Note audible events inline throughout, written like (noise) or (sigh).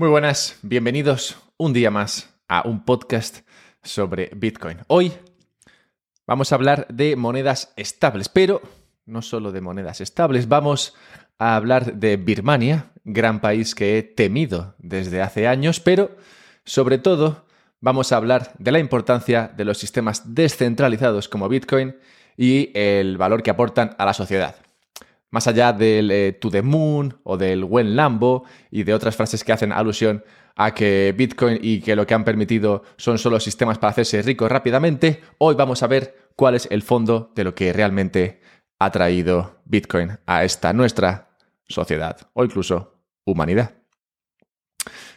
Muy buenas, bienvenidos un día más a un podcast sobre Bitcoin. Hoy vamos a hablar de monedas estables, pero no solo de monedas estables, vamos a hablar de Birmania, gran país que he temido desde hace años, pero sobre todo vamos a hablar de la importancia de los sistemas descentralizados como Bitcoin y el valor que aportan a la sociedad. Más allá del eh, to the moon o del buen Lambo y de otras frases que hacen alusión a que Bitcoin y que lo que han permitido son solo sistemas para hacerse rico rápidamente, hoy vamos a ver cuál es el fondo de lo que realmente ha traído Bitcoin a esta nuestra sociedad o incluso humanidad.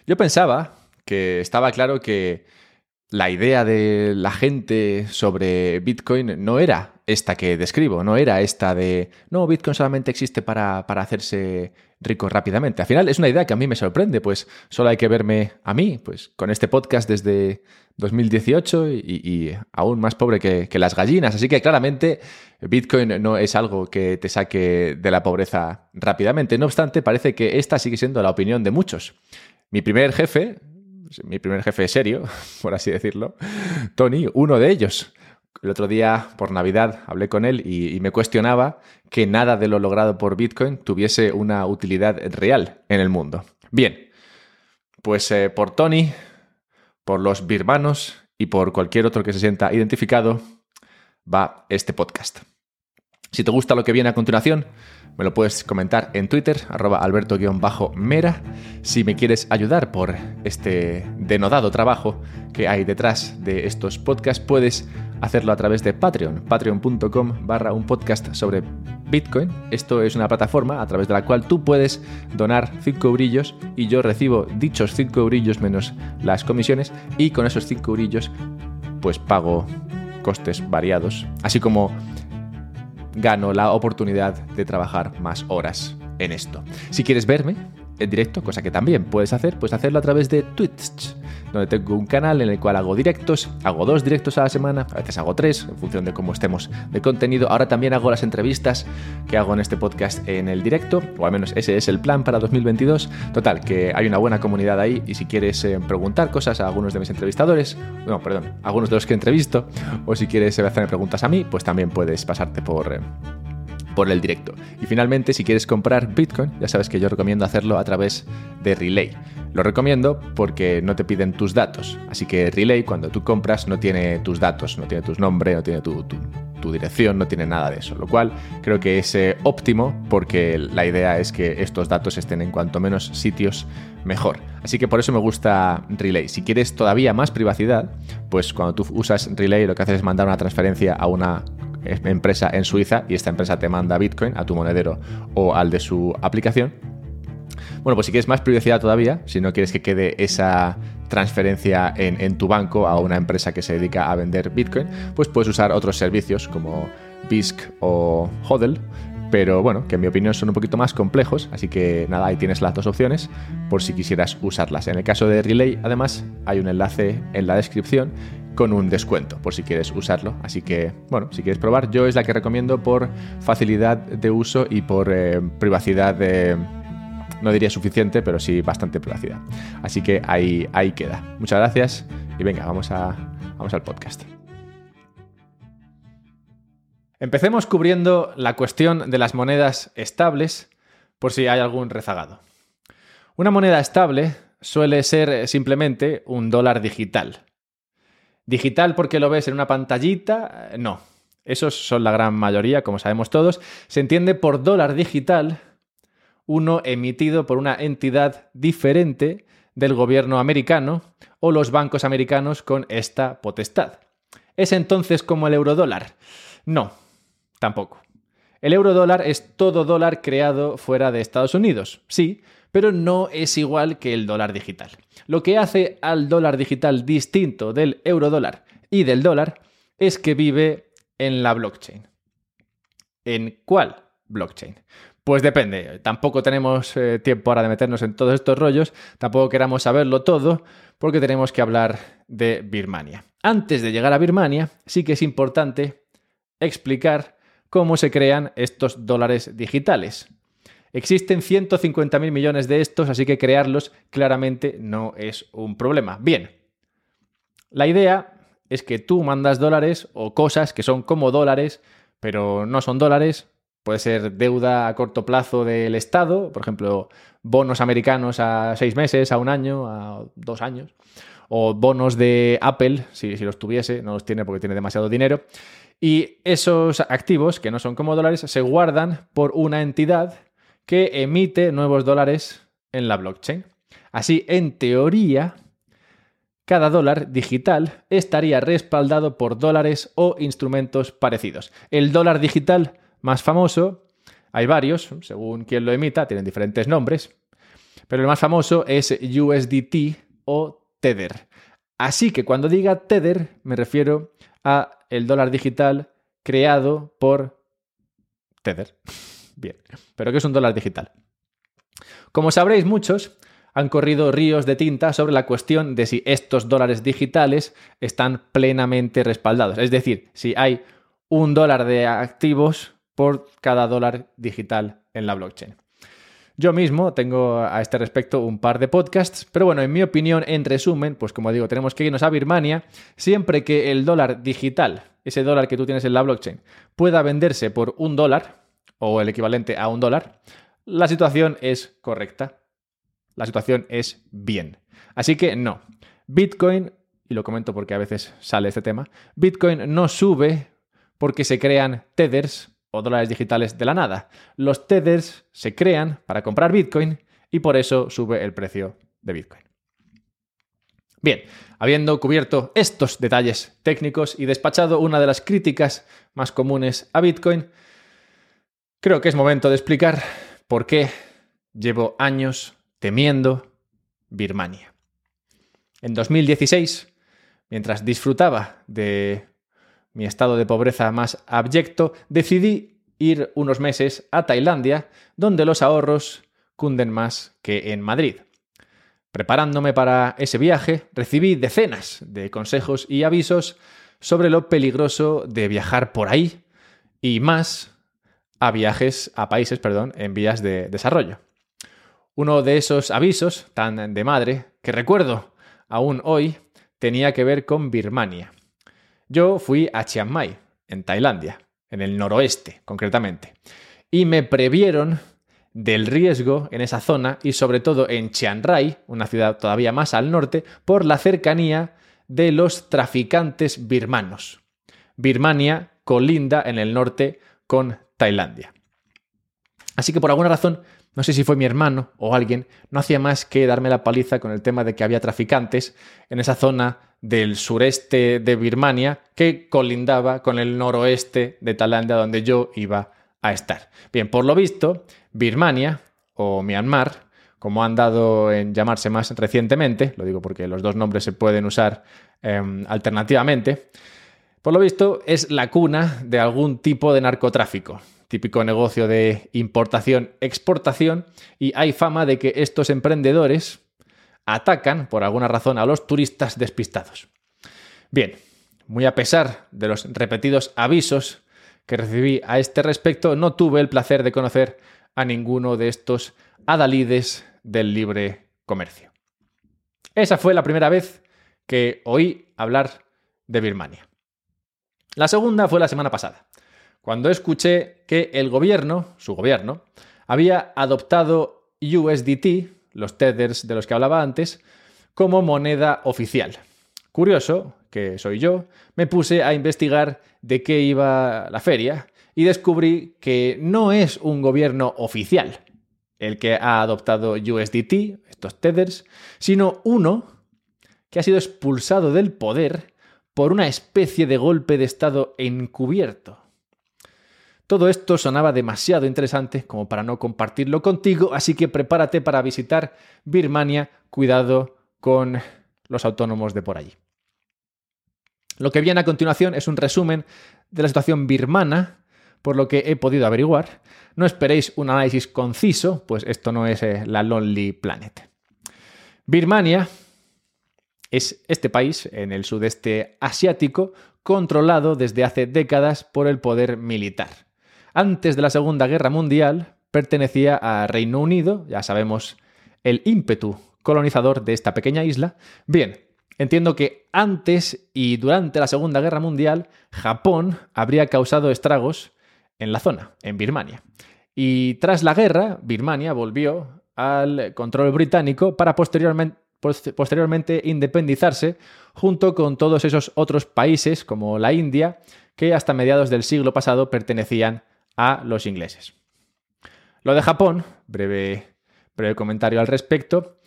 Yo pensaba que estaba claro que la idea de la gente sobre Bitcoin no era esta que describo, no era esta de, no, Bitcoin solamente existe para, hacerse rico rápidamente. Al final es una idea que a mí me sorprende, pues solo hay que verme a mí, pues con este podcast desde 2018 y, aún más pobre que, que, las gallinas. Así que claramente Bitcoin no es algo que te saque de la pobreza rápidamente. No obstante, parece que esta sigue siendo la opinión de muchos. Mi primer jefe, mi primer jefe serio, (laughs) por así decirlo, Tony, uno de ellos. El otro día, por Navidad, hablé con él y, me cuestionaba que nada de lo logrado por Bitcoin tuviese una utilidad real en el mundo. Bien, pues eh, por Tony, por los birmanos y por cualquier otro que se sienta identificado, va este podcast. Si te gusta lo que viene a continuación, me lo puedes comentar en Twitter, arroba alberto-mera, si me quieres ayudar por este denodado trabajo que hay detrás de estos podcasts, puedes hacerlo a través de Patreon, patreon.com barra un podcast sobre Bitcoin. Esto es una plataforma a través de la cual tú puedes donar 5 brillos y yo recibo dichos 5 brillos menos las comisiones y con esos 5 brillos pues pago costes variados, así como gano la oportunidad de trabajar más horas en esto. Si quieres verme en directo, cosa que también puedes hacer, puedes hacerlo a través de Twitch donde tengo un canal en el cual hago directos, hago dos directos a la semana, a veces hago tres, en función de cómo estemos de contenido. Ahora también hago las entrevistas que hago en este podcast en el directo, o al menos ese es el plan para 2022. Total, que hay una buena comunidad ahí y si quieres eh, preguntar cosas a algunos de mis entrevistadores, no, perdón, a algunos de los que entrevisto, o si quieres hacerme preguntas a mí, pues también puedes pasarte por... Eh, por el directo. Y finalmente, si quieres comprar Bitcoin, ya sabes que yo recomiendo hacerlo a través de Relay. Lo recomiendo porque no te piden tus datos. Así que Relay, cuando tú compras, no tiene tus datos, no tiene tus nombres, no tiene tu, dirección, no tiene nada de eso. Lo cual creo que es eh, óptimo porque la idea es que estos datos estén en cuanto menos sitios mejor. Así que por eso me gusta Relay. Si quieres todavía más privacidad, pues cuando tú usas Relay lo que haces es mandar una transferencia a una empresa en Suiza y esta empresa te manda Bitcoin a tu monedero o al de su aplicación. Bueno, pues si quieres más privacidad todavía, si no quieres que quede esa transferencia en, tu banco a una empresa que se dedica a vender Bitcoin, pues puedes usar otros servicios como BISC o HODL, pero bueno, que en mi opinión son un poquito más complejos, así que nada, ahí tienes las dos opciones por si quisieras usarlas. En el caso de Relay, además, hay un enlace en la descripción con un descuento por si quieres usarlo. Así que, bueno, si quieres probar, yo es la que recomiendo por facilidad de uso y por eh, privacidad de... No diría suficiente, pero sí bastante privacidad. Así que ahí, ahí queda. Muchas gracias y venga, vamos, a, vamos al podcast. Empecemos cubriendo la cuestión de las monedas estables, por si hay algún rezagado. Una moneda estable suele ser simplemente un dólar digital, Digital porque lo ves en una pantallita, eh, no. Esos son la gran mayoría, como sabemos todos. Se entiende por dólar digital uno emitido por una entidad diferente del gobierno americano o los bancos americanos con esta potestad. ¿Es entonces como el eurodólar? No, tampoco. El eurodólar es todo dólar creado fuera de Estados Unidos, sí, pero no es igual que el dólar digital. Lo que hace al dólar digital distinto del eurodólar y del dólar es que vive en la blockchain. ¿En cuál blockchain? Pues depende, tampoco tenemos eh, tiempo ahora de meternos en todos estos rollos, tampoco queramos saberlo todo, porque tenemos que hablar de Birmania. Antes de llegar a Birmania, sí que es importante explicar cómo se crean estos dólares digitales. Existen 150.000 millones de estos, así que crearlos claramente no es un problema. Bien, la idea es que tú mandas dólares o cosas que son como dólares, pero no son dólares. Puede ser deuda a corto plazo del Estado, por ejemplo, bonos americanos a seis meses, a un año, a dos años, o bonos de Apple, si, si los tuviese, no los tiene porque tiene demasiado dinero. Y esos activos, que no son como dólares, se guardan por una entidad que emite nuevos dólares en la blockchain. Así, en teoría, cada dólar digital estaría respaldado por dólares o instrumentos parecidos. El dólar digital más famoso, hay varios, según quien lo emita, tienen diferentes nombres, pero el más famoso es USDT o Tether. Así que cuando diga Tether me refiero a el dólar digital creado por Tether. (laughs) Bien, pero ¿qué es un dólar digital? Como sabréis muchos, han corrido ríos de tinta sobre la cuestión de si estos dólares digitales están plenamente respaldados. Es decir, si hay un dólar de activos por cada dólar digital en la blockchain. Yo mismo tengo a este respecto un par de podcasts, pero bueno, en mi opinión, en resumen, pues como digo, tenemos que irnos a Birmania, siempre que el dólar digital, ese dólar que tú tienes en la blockchain, pueda venderse por un dólar, o el equivalente a un dólar, la situación es correcta. La situación es bien. Así que no. Bitcoin, y lo comento porque a veces sale este tema, Bitcoin no sube porque se crean tethers o dólares digitales de la nada. Los tethers se crean para comprar Bitcoin y por eso sube el precio de Bitcoin. Bien, habiendo cubierto estos detalles técnicos y despachado una de las críticas más comunes a Bitcoin, creo que es momento de explicar por qué llevo años temiendo Birmania. En 2016, mientras disfrutaba de mi estado de pobreza más abyecto, decidí ir unos meses a Tailandia, donde los ahorros cunden más que en Madrid. Preparándome para ese viaje, recibí decenas de consejos y avisos sobre lo peligroso de viajar por ahí y más a viajes a países, perdón, en vías de desarrollo. Uno de esos avisos tan de madre que recuerdo aún hoy tenía que ver con Birmania. Yo fui a Chiang Mai, en Tailandia, en el noroeste concretamente, y me previeron del riesgo en esa zona y sobre todo en Chiang Rai, una ciudad todavía más al norte, por la cercanía de los traficantes birmanos. Birmania colinda en el norte con Tailandia. Así que por alguna razón, no sé si fue mi hermano o alguien, no hacía más que darme la paliza con el tema de que había traficantes en esa zona del sureste de Birmania que colindaba con el noroeste de Tailandia donde yo iba a estar. Bien, por lo visto, Birmania o Myanmar, como han dado en llamarse más recientemente, lo digo porque los dos nombres se pueden usar em, alternativamente, por lo visto es la cuna de algún tipo de narcotráfico, típico negocio de importación-exportación, y hay fama de que estos emprendedores atacan, por alguna razón, a los turistas despistados. Bien, muy a pesar de los repetidos avisos que recibí a este respecto, no tuve el placer de conocer a ninguno de estos adalides del libre comercio. Esa fue la primera vez que oí hablar de Birmania. La segunda fue la semana pasada, cuando escuché que el gobierno, su gobierno, había adoptado USDT, los tethers de los que hablaba antes, como moneda oficial. Curioso, que soy yo, me puse a investigar de qué iba la feria y descubrí que no es un gobierno oficial el que ha adoptado USDT, estos tethers, sino uno que ha sido expulsado del poder por una especie de golpe de Estado encubierto. Todo esto sonaba demasiado interesante como para no compartirlo contigo, así que prepárate para visitar Birmania. Cuidado con los autónomos de por allí. Lo que viene a continuación es un resumen de la situación birmana, por lo que he podido averiguar. No esperéis un análisis conciso, pues esto no es eh, la Lonely Planet. Birmania es este país en el sudeste asiático controlado desde hace décadas por el poder militar. Antes de la Segunda Guerra Mundial, pertenecía a Reino Unido, ya sabemos el ímpetu colonizador de esta pequeña isla. Bien, entiendo que antes y durante la Segunda Guerra Mundial, Japón habría causado estragos en la zona, en Birmania. Y tras la guerra, Birmania volvió al control británico para posteriormente, posteriormente independizarse junto con todos esos otros países como la India que hasta mediados del siglo pasado pertenecían a los ingleses. Lo de Japón, breve, comentario al respecto,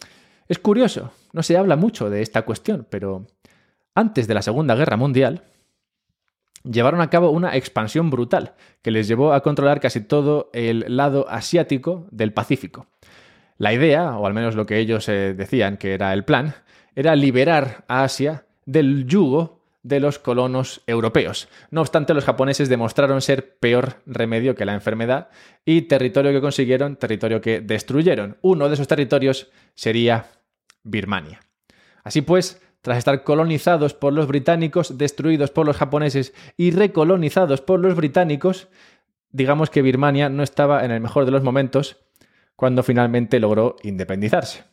es curioso, no se habla mucho de esta cuestión, pero antes de la Segunda Guerra Mundial, llevaron a cabo una expansión brutal que les llevó a controlar casi todo el lado asiático del Pacífico. La idea, o al menos lo que ellos eh, decían que era el plan, era liberar a Asia del yugo de los colonos europeos. No obstante, los japoneses demostraron ser peor remedio que la enfermedad y territorio que consiguieron, territorio que destruyeron. Uno de esos territorios sería Birmania. Así pues, tras estar colonizados por los británicos, destruidos por los japoneses y recolonizados por los británicos, digamos que Birmania no estaba en el mejor de los momentos cuando finalmente logró independizarse.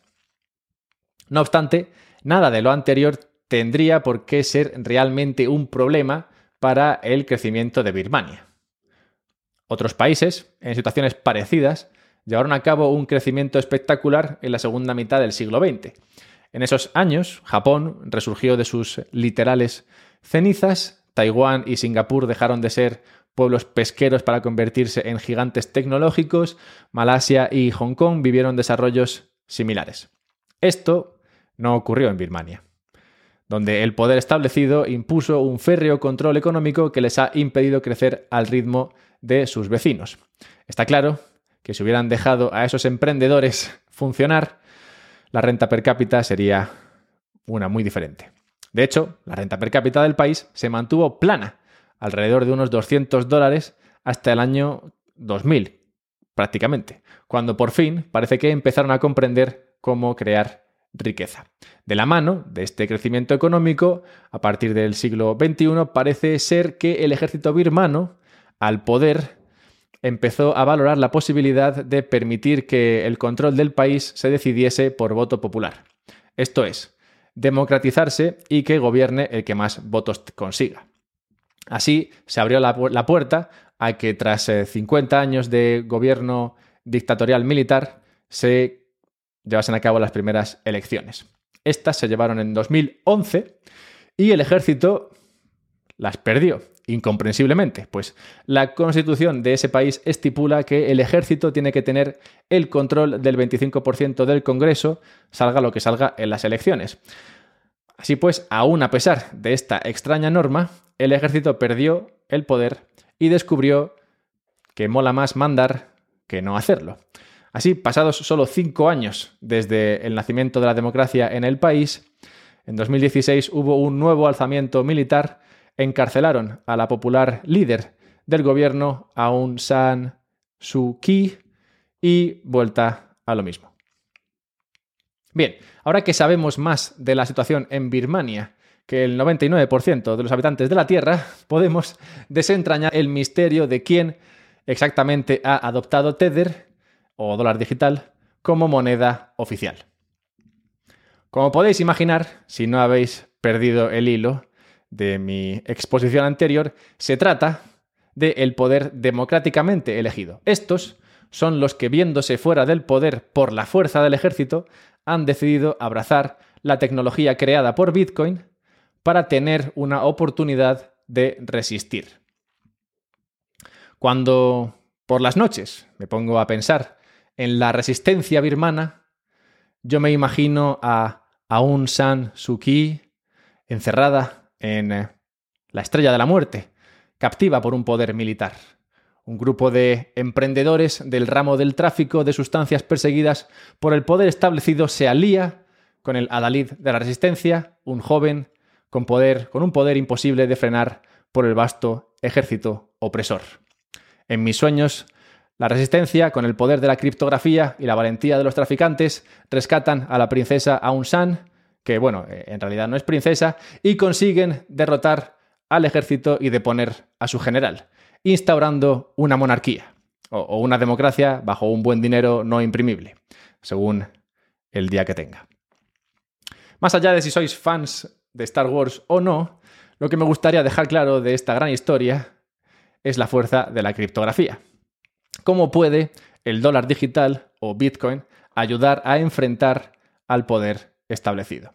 No obstante, nada de lo anterior tendría por qué ser realmente un problema para el crecimiento de Birmania. Otros países, en situaciones parecidas, llevaron a cabo un crecimiento espectacular en la segunda mitad del siglo XX. En esos años, Japón resurgió de sus literales cenizas, Taiwán y Singapur dejaron de ser pueblos pesqueros para convertirse en gigantes tecnológicos, Malasia y Hong Kong vivieron desarrollos similares. Esto no ocurrió en Birmania, donde el poder establecido impuso un férreo control económico que les ha impedido crecer al ritmo de sus vecinos. Está claro que si hubieran dejado a esos emprendedores funcionar, la renta per cápita sería una muy diferente. De hecho, la renta per cápita del país se mantuvo plana alrededor de unos 200 dólares hasta el año 2000, prácticamente, cuando por fin parece que empezaron a comprender cómo crear riqueza. De la mano de este crecimiento económico, a partir del siglo XXI, parece ser que el ejército birmano, al poder, empezó a valorar la posibilidad de permitir que el control del país se decidiese por voto popular. Esto es, democratizarse y que gobierne el que más votos consiga. Así se abrió la, puerta a que tras 50 eh, años de gobierno dictatorial militar se llevasen a cabo las primeras elecciones. Estas se llevaron en 2011 y el ejército las perdió, incomprensiblemente, pues la constitución de ese país estipula que el ejército tiene que tener el control del 25% del Congreso, salga lo que salga en las elecciones. Así pues, aún a pesar de esta extraña norma, el ejército perdió el poder y descubrió que mola más mandar que no hacerlo. Así, pasados solo cinco años desde el nacimiento de la democracia en el país, en 2016 hubo un nuevo alzamiento militar, encarcelaron a la popular líder del gobierno, Aung San Suu Kyi, y vuelta a lo mismo. Bien, ahora que sabemos más de la situación en Birmania que el 99% de los habitantes de la Tierra, podemos desentrañar el misterio de quién exactamente ha adoptado Tether o dólar digital como moneda oficial. Como podéis imaginar, si no habéis perdido el hilo de mi exposición anterior, se trata del poder democráticamente elegido. Estos son los que, viéndose fuera del poder por la fuerza del ejército, han decidido abrazar la tecnología creada por Bitcoin para tener una oportunidad de resistir. Cuando por las noches me pongo a pensar en la resistencia birmana, yo me imagino a Aung San Suu Kyi encerrada en eh, la estrella de la muerte, captiva por un poder militar. Un grupo de emprendedores del ramo del tráfico de sustancias perseguidas por el poder establecido se alía con el adalid de la resistencia, un joven con poder, con un poder imposible de frenar por el vasto ejército opresor. En mis sueños, la resistencia, con el poder de la criptografía y la valentía de los traficantes, rescatan a la princesa Aung San, que bueno, eh, en realidad no es princesa, y consiguen derrotar al ejército y deponer a su general, instaurando una monarquía. o una democracia bajo un buen dinero no imprimible, según el día que tenga. Más allá de si sois fans de Star Wars o no, lo que me gustaría dejar claro de esta gran historia es la fuerza de la criptografía. ¿Cómo puede el dólar digital o Bitcoin ayudar a enfrentar al poder establecido?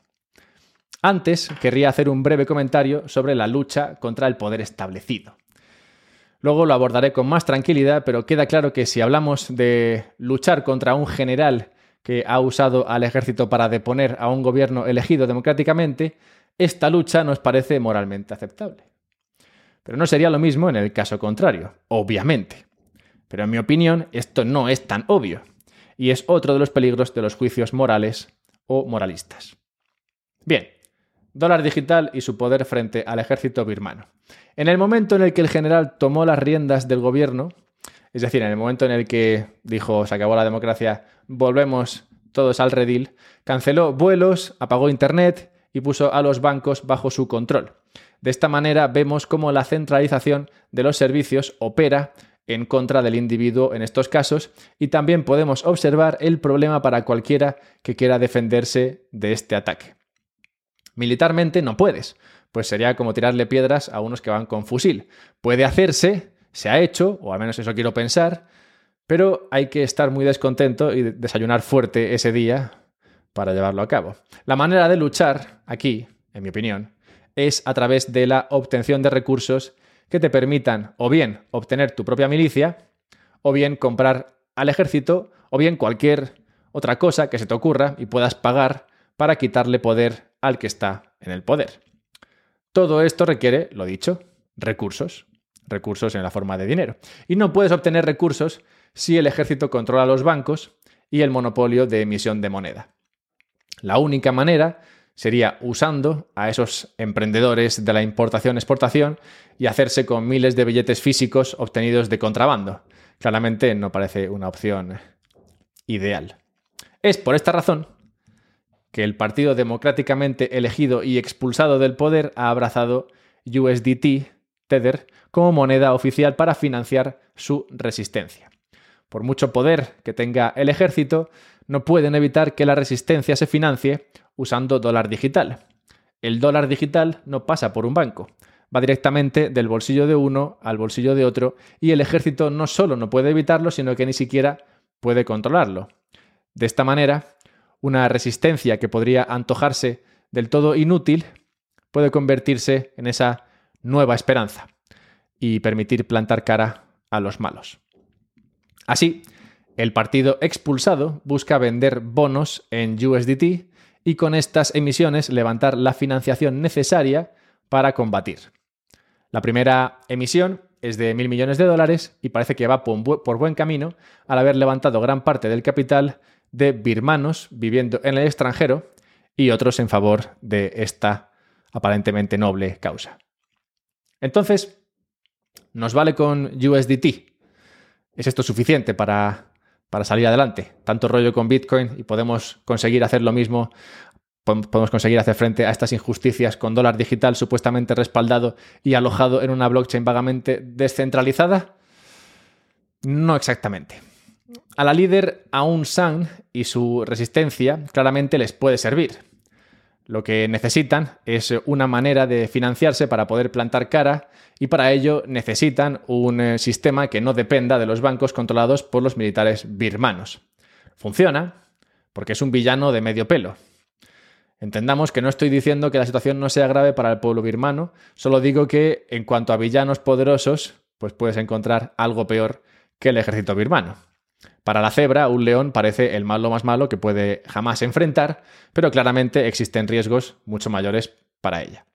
Antes querría hacer un breve comentario sobre la lucha contra el poder establecido. Luego lo abordaré con más tranquilidad, pero queda claro que si hablamos de luchar contra un general que ha usado al ejército para deponer a un gobierno elegido democráticamente, esta lucha nos parece moralmente aceptable. Pero no sería lo mismo en el caso contrario, obviamente. Pero en mi opinión, esto no es tan obvio, y es otro de los peligros de los juicios morales o moralistas. Bien, dólar digital y su poder frente al ejército birmano. En el momento en el que el general tomó las riendas del gobierno, es decir, en el momento en el que dijo se acabó la democracia, volvemos todos al redil, canceló vuelos, apagó Internet y puso a los bancos bajo su control. De esta manera vemos cómo la centralización de los servicios opera en contra del individuo en estos casos y también podemos observar el problema para cualquiera que quiera defenderse de este ataque. Militarmente no puedes, pues sería como tirarle piedras a unos que van con fusil. Puede hacerse, se ha hecho, o al menos eso quiero pensar, pero hay que estar muy descontento y desayunar fuerte ese día para llevarlo a cabo. La manera de luchar aquí, en mi opinión, es a través de la obtención de recursos que te permitan o bien obtener tu propia milicia, o bien comprar al ejército, o bien cualquier otra cosa que se te ocurra y puedas pagar para quitarle poder al que está en el poder. Todo esto requiere, lo dicho, recursos recursos en la forma de dinero. Y no puedes obtener recursos si el ejército controla los bancos y el monopolio de emisión de moneda. La única manera sería usando a esos emprendedores de la importación-exportación y hacerse con miles de billetes físicos obtenidos de contrabando. Claramente no parece una opción ideal. Es por esta razón que el partido democráticamente elegido y expulsado del poder ha abrazado USDT, Tether, como moneda oficial para financiar su resistencia. Por mucho poder que tenga el ejército, no pueden evitar que la resistencia se financie usando dólar digital. El dólar digital no pasa por un banco, va directamente del bolsillo de uno al bolsillo de otro y el ejército no solo no puede evitarlo, sino que ni siquiera puede controlarlo. De esta manera, una resistencia que podría antojarse del todo inútil puede convertirse en esa nueva esperanza y permitir plantar cara a los malos. Así, el partido expulsado busca vender bonos en USDT y con estas emisiones levantar la financiación necesaria para combatir. La primera emisión es de mil millones de dólares y parece que va por buen camino al haber levantado gran parte del capital de birmanos viviendo en el extranjero y otros en favor de esta aparentemente noble causa. Entonces, ¿Nos vale con USDT? ¿Es esto suficiente para, para salir adelante? Tanto rollo con Bitcoin y podemos conseguir hacer lo mismo podemos conseguir hacer frente a estas injusticias con dólar digital supuestamente respaldado y alojado en una blockchain vagamente descentralizada? No exactamente. A la líder Aung San y su resistencia claramente les puede servir. Lo que necesitan es una manera de financiarse para poder plantar cara y para ello necesitan un eh, sistema que no dependa de los bancos controlados por los militares birmanos. Funciona porque es un villano de medio pelo. Entendamos que no estoy diciendo que la situación no sea grave para el pueblo birmano, solo digo que en cuanto a villanos poderosos, pues puedes encontrar algo peor que el ejército birmano. Para la cebra, un león parece el malo más malo que puede jamás enfrentar, pero claramente existen riesgos mucho mayores para ella.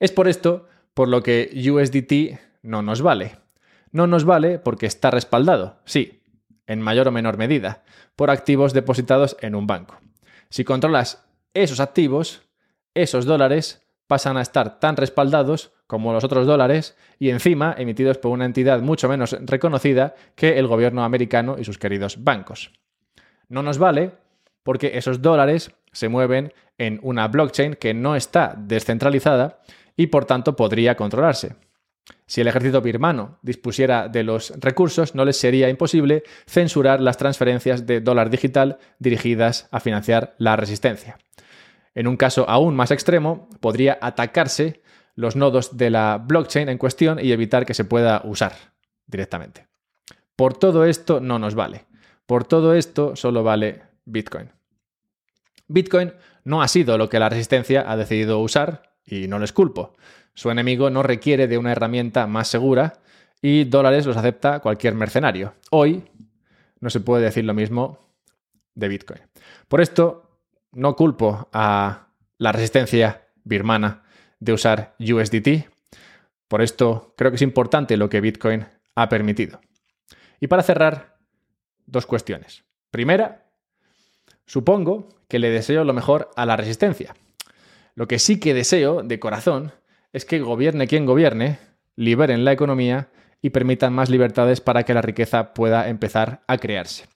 Es por esto por lo que USDT no nos vale. No nos vale porque está respaldado, sí, en mayor o menor medida, por activos depositados en un banco. Si controlas esos activos, esos dólares pasan a estar tan respaldados como los otros dólares y encima emitidos por una entidad mucho menos reconocida que el gobierno americano y sus queridos bancos. No nos vale porque esos dólares se mueven en una blockchain que no está descentralizada y por tanto podría controlarse. si el ejército birmano dispusiera de los recursos, no les sería imposible censurar las transferencias de dólar digital dirigidas a financiar la resistencia. En un caso aún más extremo, podría atacarse los nodos de la blockchain en cuestión y evitar que se pueda usar directamente. Por todo esto no nos vale. Por todo esto solo vale Bitcoin. Bitcoin no ha sido lo que la resistencia ha decidido usar y no les culpo. Su enemigo no requiere de una herramienta más segura y dólares los acepta cualquier mercenario. Hoy no se puede decir lo mismo de Bitcoin. Por esto no culpo a la resistencia birmana de usar USDT. Por esto creo que es importante lo que Bitcoin ha permitido. Y para cerrar, dos cuestiones. Primera, supongo que le deseo lo mejor a la resistencia. Lo que sí que deseo de corazón es que gobierne quien gobierne, liberen la economía y permitan más libertades para que la riqueza pueda empezar a crearse.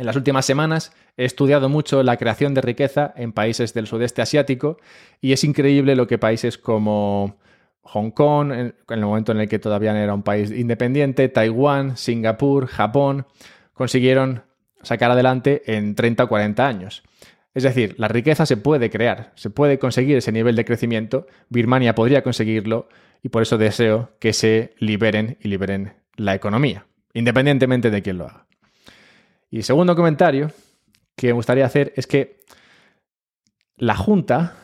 En las últimas semanas he estudiado mucho la creación de riqueza en países del sudeste asiático y es increíble lo que países como Hong Kong, en el momento en el que todavía era un país independiente, Taiwán, Singapur, Japón, consiguieron sacar adelante en 30 o 40 años. Es decir, la riqueza se puede crear, se puede conseguir ese nivel de crecimiento, Birmania podría conseguirlo y por eso deseo que se liberen y liberen la economía, independientemente de quién lo haga. Y segundo comentario que me gustaría hacer es que la Junta,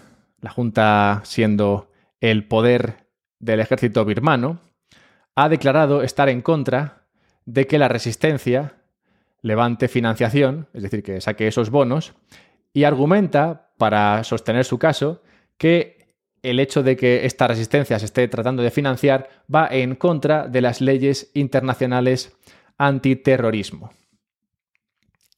la Junta siendo el poder del ejército birmano, ha declarado estar en contra de que la resistencia levante financiación, es decir, que saque esos bonos, y argumenta, para sostener su caso, que el hecho de que esta resistencia se esté tratando de financiar va en contra de las leyes internacionales antiterrorismo.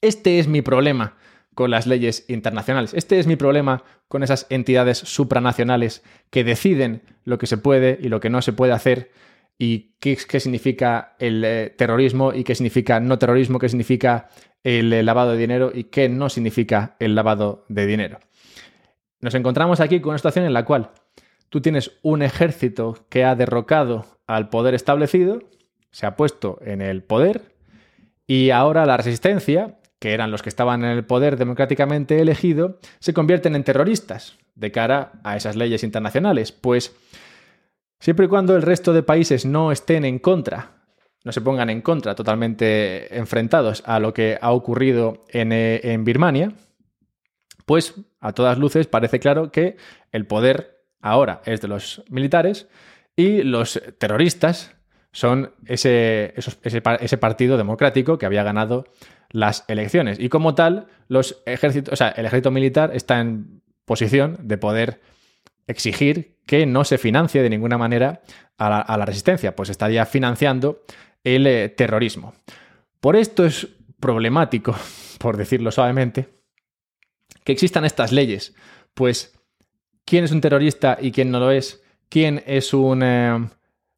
Este es mi problema con las leyes internacionales. Este es mi problema con esas entidades supranacionales que deciden lo que se puede y lo que no se puede hacer y qué, significa el eh, terrorismo y qué significa no terrorismo, qué significa el eh, lavado de dinero y qué no significa el lavado de dinero. Nos encontramos aquí con una situación en la cual tú tienes un ejército que ha derrocado al poder establecido, se ha puesto en el poder y ahora la resistencia que eran los que estaban en el poder democráticamente elegido, se convierten en terroristas de cara a esas leyes internacionales. Pues siempre y cuando el resto de países no estén en contra, no se pongan en contra, totalmente enfrentados a lo que ha ocurrido en, eh, en Birmania, pues a todas luces parece claro que el poder ahora es de los militares y los terroristas son ese, ese, partido democrático que había ganado las elecciones. Y como tal, los ejércitos, o sea, el ejército militar está en posición de poder exigir que no se financie de ninguna manera a la, resistencia, pues estaría financiando el eh, terrorismo. Por esto es problemático, (laughs) por decirlo suavemente, que existan estas leyes, pues quién es un terrorista y quién no lo es, quién es un eh,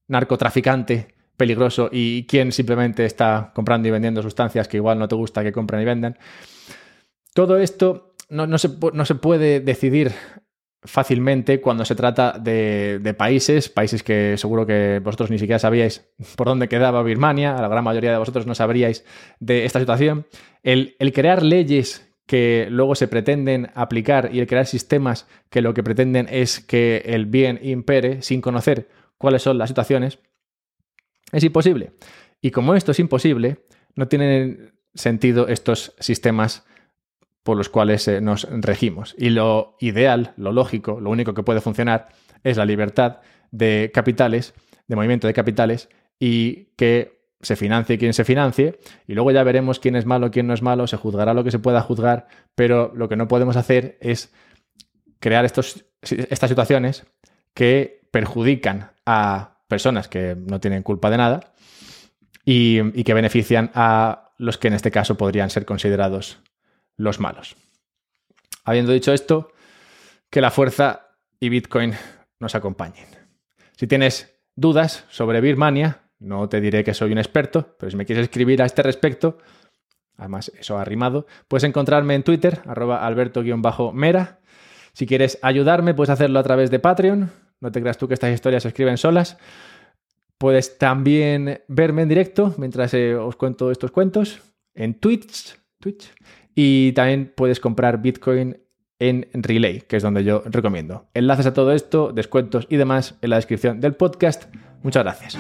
narcotraficante peligroso y quién simplemente está comprando y vendiendo sustancias que igual no te gusta que compren y vendan. Todo esto no, se, puede decidir fácilmente cuando se trata de, países, países que seguro que vosotros ni siquiera sabíais por dónde quedaba Birmania, la gran mayoría de vosotros no sabríais de esta situación. El, el crear leyes que luego se pretenden aplicar y el crear sistemas que lo que pretenden es que el bien impere sin conocer cuáles son las situaciones, es imposible. Y como esto es imposible, no tienen sentido estos sistemas por los cuales eh, nos regimos. Y lo ideal, lo lógico, lo único que puede funcionar es la libertad de capitales, de movimiento de capitales, y que se financie quien se financie, y luego ya veremos quién es malo, quién no es malo, se juzgará lo que se pueda juzgar, pero lo que no podemos hacer es crear estos, estas situaciones que perjudican a personas que no tienen culpa de nada y, que benefician a los que en este caso podrían ser considerados los malos. Habiendo dicho esto, que la fuerza y Bitcoin nos acompañen. Si tienes dudas sobre Birmania, no te diré que soy un experto, pero si me quieres escribir a este respecto, además eso ha rimado, puedes encontrarme en Twitter, arroba alberto-mera. Si quieres ayudarme, puedes hacerlo a través de Patreon, No te creas tú que estas historias se escriben solas. Puedes también verme en directo mientras eh, os cuento estos cuentos en Twitch, Twitch. Y también puedes comprar Bitcoin en Relay, que es donde yo recomiendo. Enlaces a todo esto, descuentos y demás en la descripción del podcast. Muchas gracias.